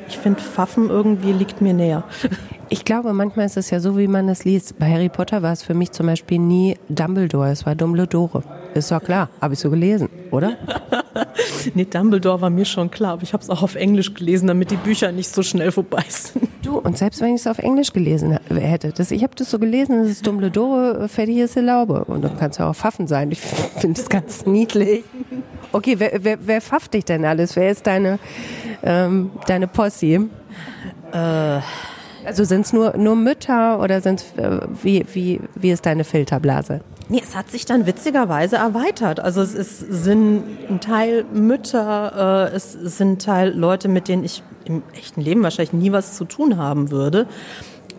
ich finde Pfaffen irgendwie liegt mir näher. Ich glaube, manchmal ist es ja so, wie man es liest. Bei Harry Potter war es für mich zum Beispiel nie Dumbledore, es war Dumbledore. Ist doch klar, habe ich so gelesen, oder? nee, Dumbledore war mir schon klar, aber ich habe es auch auf Englisch gelesen, damit die Bücher nicht so schnell vorbei sind. Du, und selbst wenn ich es auf Englisch gelesen hätte, das, ich habe das so gelesen, das ist Dumbledore, fertig ist die Laube. Und dann kannst du auch Pfaffen sein. Ich finde das ganz niedlich. Okay, wer, wer, wer pfafft dich denn alles? Wer ist deine, ähm, deine Posse? Äh also sind es nur, nur Mütter oder sind äh, wie, wie, wie ist deine Filterblase? Nee, es hat sich dann witzigerweise erweitert. Also es ist, sind ein Teil Mütter, äh, es sind Teil Leute, mit denen ich im echten Leben wahrscheinlich nie was zu tun haben würde.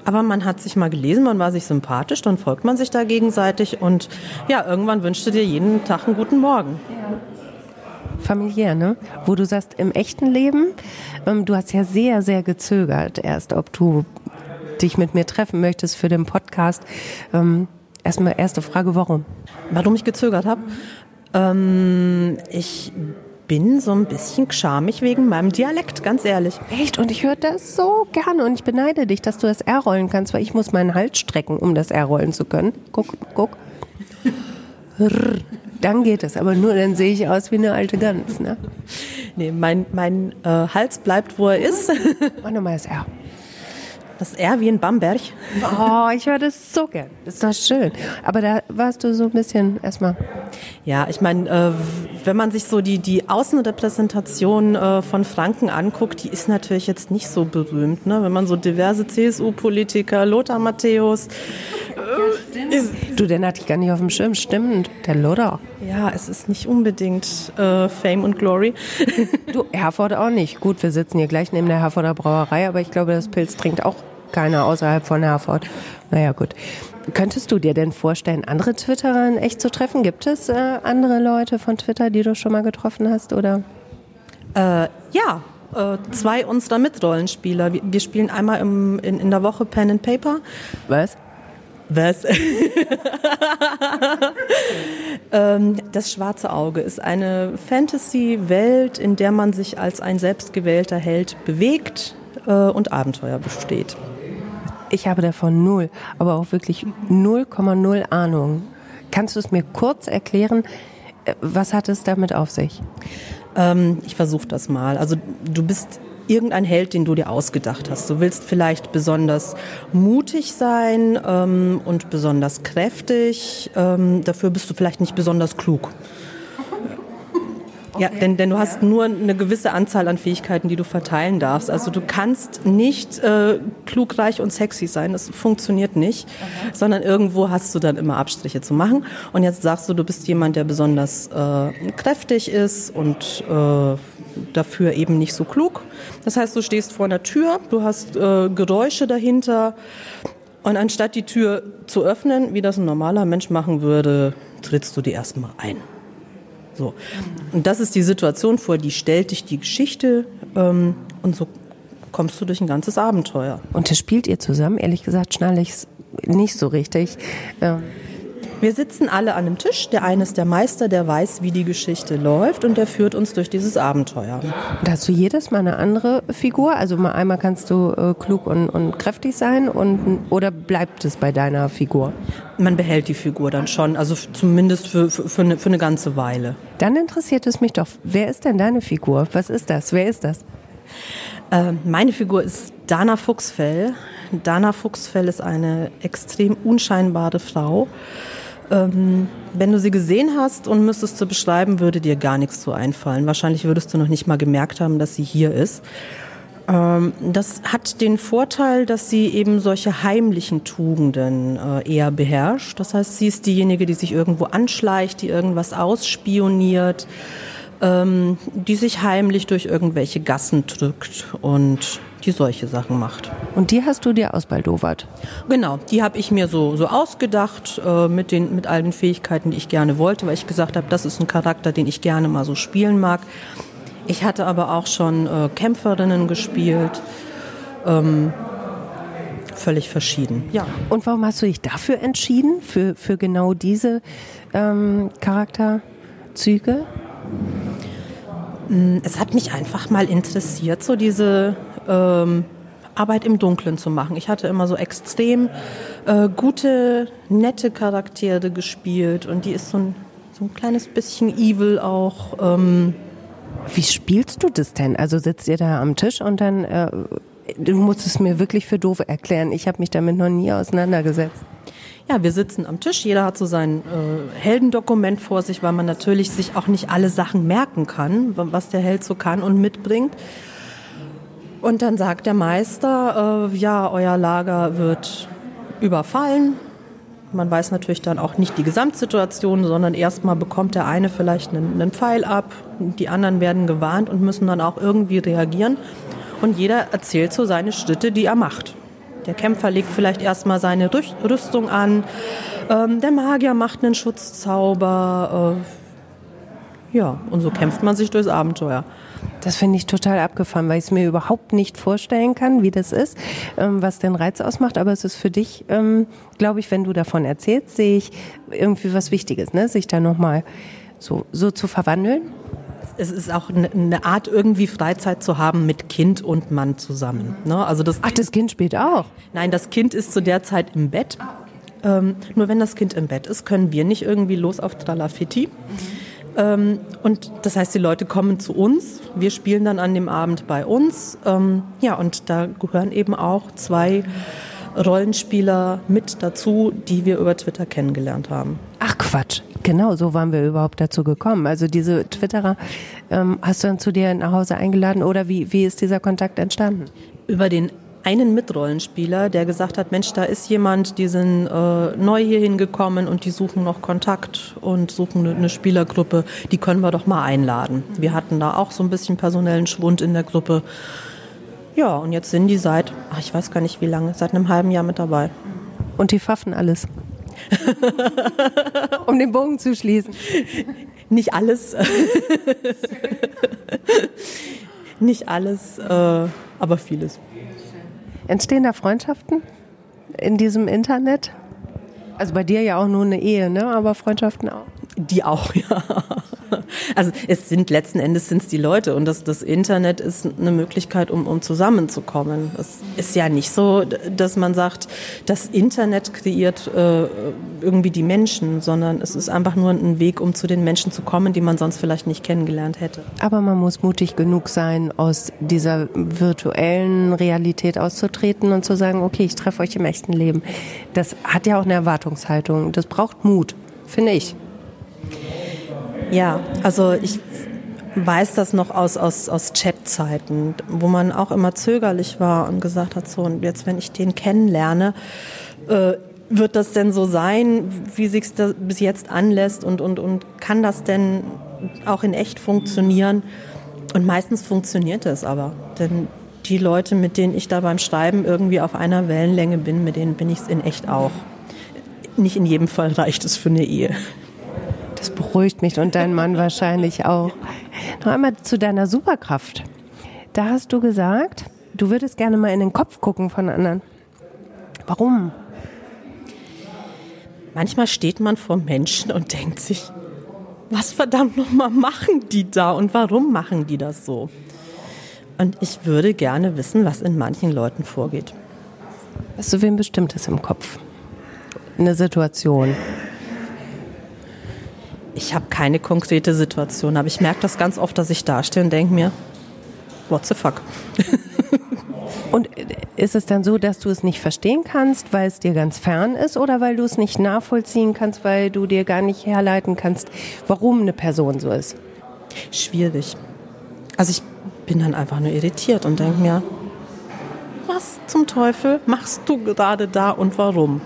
Aber man hat sich mal gelesen, man war sich sympathisch, dann folgt man sich da gegenseitig und ja, irgendwann wünschte dir jeden Tag einen guten Morgen. Ja. Familiär, ne? Wo du sagst, im echten Leben, ähm, du hast ja sehr, sehr gezögert erst, ob du dich mit mir treffen möchtest für den Podcast. Ähm, erstmal erste Frage, warum? Warum ich gezögert habe? Ähm, ich bin so ein bisschen schamig wegen meinem Dialekt, ganz ehrlich. Echt? Und ich höre das so gerne und ich beneide dich, dass du das R rollen kannst, weil ich muss meinen Hals strecken, um das R rollen zu können. Guck, guck. Dann geht es, aber nur dann sehe ich aus wie eine alte Gans. Ne? Nee, mein, mein äh, Hals bleibt, wo er ist. Mach nochmal das R. Das R wie in Bamberg. Oh, ich höre das so gern. Das ist doch schön. Aber da warst du so ein bisschen erstmal. Ja, ich meine, äh, wenn man sich so die, die Außenrepräsentation äh, von Franken anguckt, die ist natürlich jetzt nicht so berühmt. Ne? Wenn man so diverse CSU-Politiker, Lothar Matthäus. Äh, du, den hatte ich gar nicht auf dem Schirm. Stimmt, der Lothar. Ja, es ist nicht unbedingt äh, Fame und Glory. du, Herford auch nicht. Gut, wir sitzen hier gleich neben der Herforder Brauerei, aber ich glaube, das Pilz trinkt auch keiner außerhalb von Herford. Naja, gut. Könntest du dir denn vorstellen, andere Twitterer in echt zu treffen? Gibt es äh, andere Leute von Twitter, die du schon mal getroffen hast, oder? Äh, ja, äh, zwei unserer Mitrollenspieler. Wir, wir spielen einmal im, in, in der Woche Pen and Paper. Was? Was? Ähm, das schwarze Auge ist eine Fantasy-Welt, in der man sich als ein selbstgewählter Held bewegt äh, und Abenteuer besteht. Ich habe davon null, aber auch wirklich 0,0 Ahnung. Kannst du es mir kurz erklären? Äh, was hat es damit auf sich? Ähm, ich versuche das mal. Also du bist irgendein Held, den du dir ausgedacht hast. Du willst vielleicht besonders mutig sein ähm, und besonders kräftig. Ähm, dafür bist du vielleicht nicht besonders klug. Ja, denn, denn du hast nur eine gewisse Anzahl an Fähigkeiten, die du verteilen darfst. Also du kannst nicht äh, klugreich und sexy sein, das funktioniert nicht, okay. sondern irgendwo hast du dann immer Abstriche zu machen. Und jetzt sagst du, du bist jemand, der besonders äh, kräftig ist und äh, dafür eben nicht so klug. Das heißt, du stehst vor einer Tür, du hast äh, Geräusche dahinter und anstatt die Tür zu öffnen, wie das ein normaler Mensch machen würde, trittst du die erstmal ein. So. Und das ist die Situation, vor die stellt dich die Geschichte ähm, und so kommst du durch ein ganzes Abenteuer. Und das spielt ihr zusammen? Ehrlich gesagt schnalle ich es nicht so richtig. Ähm. Wir sitzen alle an einem Tisch. Der eine ist der Meister, der weiß, wie die Geschichte läuft und der führt uns durch dieses Abenteuer. Da hast du jedes Mal eine andere Figur? Also mal einmal kannst du äh, klug und, und kräftig sein und, oder bleibt es bei deiner Figur? Man behält die Figur dann schon, also zumindest für, für, für, eine, für eine ganze Weile. Dann interessiert es mich doch, wer ist denn deine Figur? Was ist das? Wer ist das? Äh, meine Figur ist Dana Fuchsfell. Dana Fuchsfell ist eine extrem unscheinbare Frau. Ähm, wenn du sie gesehen hast und müsstest sie beschreiben, würde dir gar nichts zu einfallen. Wahrscheinlich würdest du noch nicht mal gemerkt haben, dass sie hier ist. Ähm, das hat den Vorteil, dass sie eben solche heimlichen Tugenden äh, eher beherrscht. Das heißt, sie ist diejenige, die sich irgendwo anschleicht, die irgendwas ausspioniert, ähm, die sich heimlich durch irgendwelche Gassen drückt und die solche Sachen macht. Und die hast du dir ausbaldowert? Genau, die habe ich mir so, so ausgedacht äh, mit, den, mit all den Fähigkeiten, die ich gerne wollte, weil ich gesagt habe, das ist ein Charakter, den ich gerne mal so spielen mag. Ich hatte aber auch schon äh, Kämpferinnen gespielt. Ähm, völlig verschieden. Ja. Und warum hast du dich dafür entschieden, für, für genau diese ähm, Charakterzüge? Mm, es hat mich einfach mal interessiert, so diese ähm, Arbeit im Dunkeln zu machen. Ich hatte immer so extrem äh, gute, nette Charaktere gespielt und die ist so ein, so ein kleines bisschen evil auch. Ähm. Wie spielst du das denn? Also sitzt ihr da am Tisch und dann, äh, du musst es mir wirklich für doof erklären. Ich habe mich damit noch nie auseinandergesetzt. Ja, wir sitzen am Tisch, jeder hat so sein äh, Heldendokument vor sich, weil man natürlich sich auch nicht alle Sachen merken kann, was der Held so kann und mitbringt. Und dann sagt der Meister, äh, ja, euer Lager wird überfallen. Man weiß natürlich dann auch nicht die Gesamtsituation, sondern erstmal bekommt der eine vielleicht einen, einen Pfeil ab, die anderen werden gewarnt und müssen dann auch irgendwie reagieren. Und jeder erzählt so seine Schritte, die er macht. Der Kämpfer legt vielleicht erstmal seine Rüstung an, ähm, der Magier macht einen Schutzzauber, äh, Ja, und so kämpft man sich durchs Abenteuer. Das finde ich total abgefahren, weil ich es mir überhaupt nicht vorstellen kann, wie das ist, ähm, was den Reiz ausmacht. Aber es ist für dich, ähm, glaube ich, wenn du davon erzählst, sehe ich irgendwie was Wichtiges, ne? sich da nochmal so, so zu verwandeln. Es ist auch eine Art, irgendwie Freizeit zu haben mit Kind und Mann zusammen. Ne? Also das Ach, das Kind spielt auch? Nein, das Kind ist zu der Zeit im Bett. Ähm, nur wenn das Kind im Bett ist, können wir nicht irgendwie los auf Tralafitti. Mhm ähm, und das heißt, die Leute kommen zu uns, wir spielen dann an dem Abend bei uns. Ähm, ja, und da gehören eben auch zwei Rollenspieler mit dazu, die wir über Twitter kennengelernt haben. Ach Quatsch, genau, so waren wir überhaupt dazu gekommen. Also diese Twitterer ähm, hast du dann zu dir nach Hause eingeladen oder wie, wie ist dieser Kontakt entstanden? Über den einen Mitrollenspieler, der gesagt hat, Mensch, da ist jemand, die sind äh, neu hier hingekommen und die suchen noch Kontakt und suchen eine, eine, Spielergruppe, die können wir doch mal einladen. Wir hatten da auch so ein bisschen personellen Schwund in der Gruppe. Ja, und jetzt sind die seit, ach, ich weiß gar nicht wie lange, seit einem halben Jahr mit dabei. Und die pfaffen alles. um den Bogen zu schließen. Nicht alles. Nicht alles, äh, aber vieles. Entstehen da Freundschaften in diesem Internet? Also bei dir ja auch nur eine Ehe, ne? Aber Freundschaften auch. Die auch, ja. Also es sind letzten Endes sind es die Leute und das, das Internet ist eine Möglichkeit, um, um zusammenzukommen. Es ist ja nicht so, dass man sagt, das Internet kreiert äh, irgendwie die Menschen, sondern es ist einfach nur ein Weg, um zu den Menschen zu kommen, die man sonst vielleicht nicht kennengelernt hätte. Aber man muss mutig genug sein, aus dieser virtuellen Realität auszutreten und zu sagen, okay, ich treffe euch im echten Leben. Das hat ja auch eine Erwartungshaltung. Das braucht Mut, finde ich. Ja, also ich weiß das noch aus, aus, aus Chat-Zeiten, wo man auch immer zögerlich war und gesagt hat, so, und jetzt, wenn ich den kennenlerne, äh, wird das denn so sein, wie sich das bis jetzt anlässt und, und, und kann das denn auch in echt funktionieren? Und meistens funktioniert es aber, denn die Leute, mit denen ich da beim Schreiben irgendwie auf einer Wellenlänge bin, mit denen bin ich es in echt auch. Nicht in jedem Fall reicht es für eine Ehe. Das beruhigt mich und dein Mann wahrscheinlich auch. Noch einmal zu deiner Superkraft. Da hast du gesagt, du würdest gerne mal in den Kopf gucken von anderen. Warum? Manchmal steht man vor Menschen und denkt sich, was verdammt nochmal machen die da und warum machen die das so? Und ich würde gerne wissen, was in manchen Leuten vorgeht. Hast du wen Bestimmtes im Kopf? Eine Situation? Ich habe keine konkrete Situation, aber ich merke das ganz oft, dass ich dastehe und denke mir, what the fuck? Und ist es dann so, dass du es nicht verstehen kannst, weil es dir ganz fern ist oder weil du es nicht nachvollziehen kannst, weil du dir gar nicht herleiten kannst, warum eine Person so ist? Schwierig. Also ich bin dann einfach nur irritiert und denke mir, was zum Teufel machst du gerade da und warum?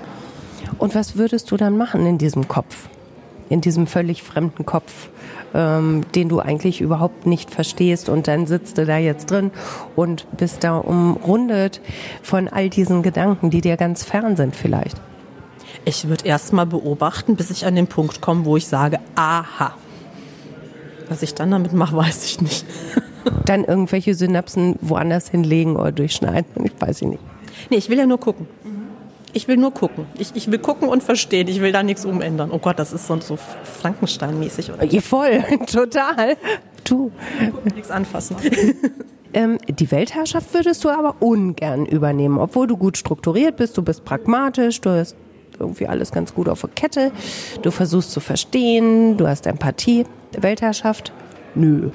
Und was würdest du dann machen in diesem Kopf? In diesem völlig fremden Kopf, ähm, den du eigentlich überhaupt nicht verstehst und dann sitzt du da jetzt drin und bist da umrundet von all diesen Gedanken, die dir ganz fern sind vielleicht. Ich würde erst mal beobachten, bis ich an den Punkt komme, wo ich sage, aha. Was ich dann damit mache, weiß ich nicht. dann irgendwelche Synapsen woanders hinlegen oder durchschneiden, ich weiß nicht. Nee, ich will ja nur gucken. Ich will nur gucken. Ich, ich will gucken und verstehen. Ich will da nichts umändern. Oh Gott, das ist so, so Frankenstein-mäßig. Ja, voll, total. Du. Nichts anfassen. Ähm, die Weltherrschaft würdest du aber ungern übernehmen, obwohl du gut strukturiert bist, du bist pragmatisch, du hast irgendwie alles ganz gut auf der Kette, du versuchst zu verstehen, du hast Empathie. Weltherrschaft? Nö.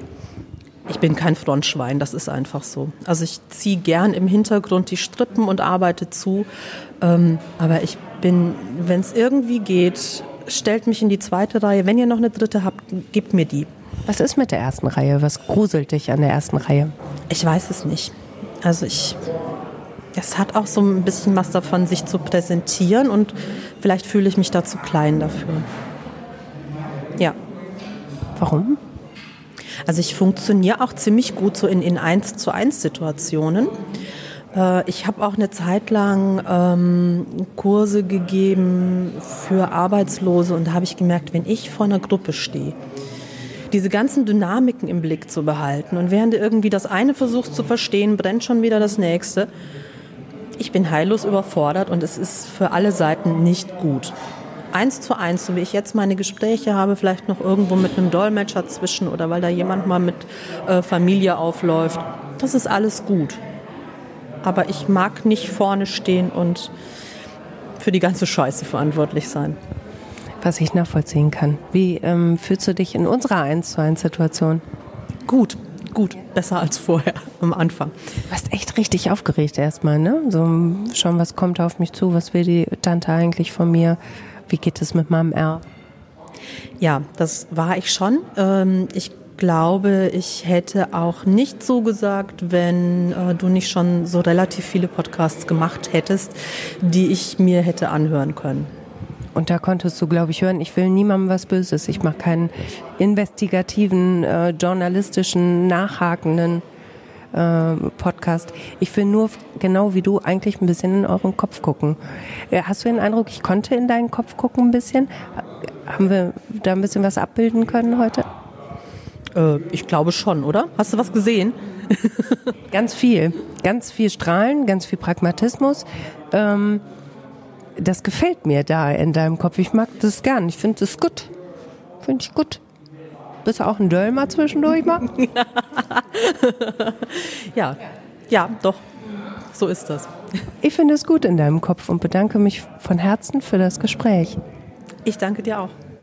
Ich bin kein Frontschwein, das ist einfach so. Also ich ziehe gern im Hintergrund die Strippen und arbeite zu. Ähm, aber ich bin, wenn es irgendwie geht, stellt mich in die zweite Reihe. Wenn ihr noch eine dritte habt, gebt mir die. Was ist mit der ersten Reihe? Was gruselt dich an der ersten Reihe? Ich weiß es nicht. Also ich, es hat auch so ein bisschen was davon, sich zu präsentieren und vielleicht fühle ich mich da zu klein dafür. Ja. Warum? Also ich funktioniere auch ziemlich gut so in, in 1 zu 1 Situationen. Äh, ich habe auch eine Zeit lang ähm, Kurse gegeben für Arbeitslose und da habe ich gemerkt, wenn ich vor einer Gruppe stehe, diese ganzen Dynamiken im Blick zu behalten. Und während du irgendwie das eine versuchst zu verstehen, brennt schon wieder das nächste. Ich bin heillos überfordert und es ist für alle Seiten nicht gut. Eins zu eins, so wie ich jetzt meine Gespräche habe, vielleicht noch irgendwo mit einem Dolmetscher zwischen oder weil da jemand mal mit äh, Familie aufläuft. Das ist alles gut. Aber ich mag nicht vorne stehen und für die ganze Scheiße verantwortlich sein. Was ich nachvollziehen kann. Wie ähm, fühlst du dich in unserer 1 zu 1 Situation? Gut, gut, besser als vorher am Anfang. Du warst echt richtig aufgeregt erstmal, ne? So schauen, was kommt auf mich zu, was will die Tante eigentlich von mir, wie geht es mit meinem R? Ja, das war ich schon. Ähm, ich glaube, ich hätte auch nicht so gesagt, wenn äh, du nicht schon so relativ viele Podcasts gemacht hättest, die ich mir hätte anhören können. Und da konntest du, glaube ich, hören, ich will niemandem was Böses. Ich mache keinen investigativen, äh, journalistischen, nachhakenden äh, Podcast. Ich will nur, genau wie du, eigentlich ein bisschen in euren Kopf gucken. Äh, hast du den Eindruck, ich konnte in deinen Kopf gucken ein bisschen? Haben wir da ein bisschen was abbilden können heute? Äh, ich glaube schon, oder? Hast du was gesehen? ganz viel. Ganz viel Strahlen, ganz viel Pragmatismus. Ähm, das gefällt mir da in deinem Kopf. Ich mag das gern. Ich finde das gut. Finde ich gut. Bist du auch ein Dölmer zwischendurch mal? ja, ja, doch. So ist das. Ich finde es gut in deinem Kopf und bedanke mich von Herzen für das Gespräch. Ich danke dir auch.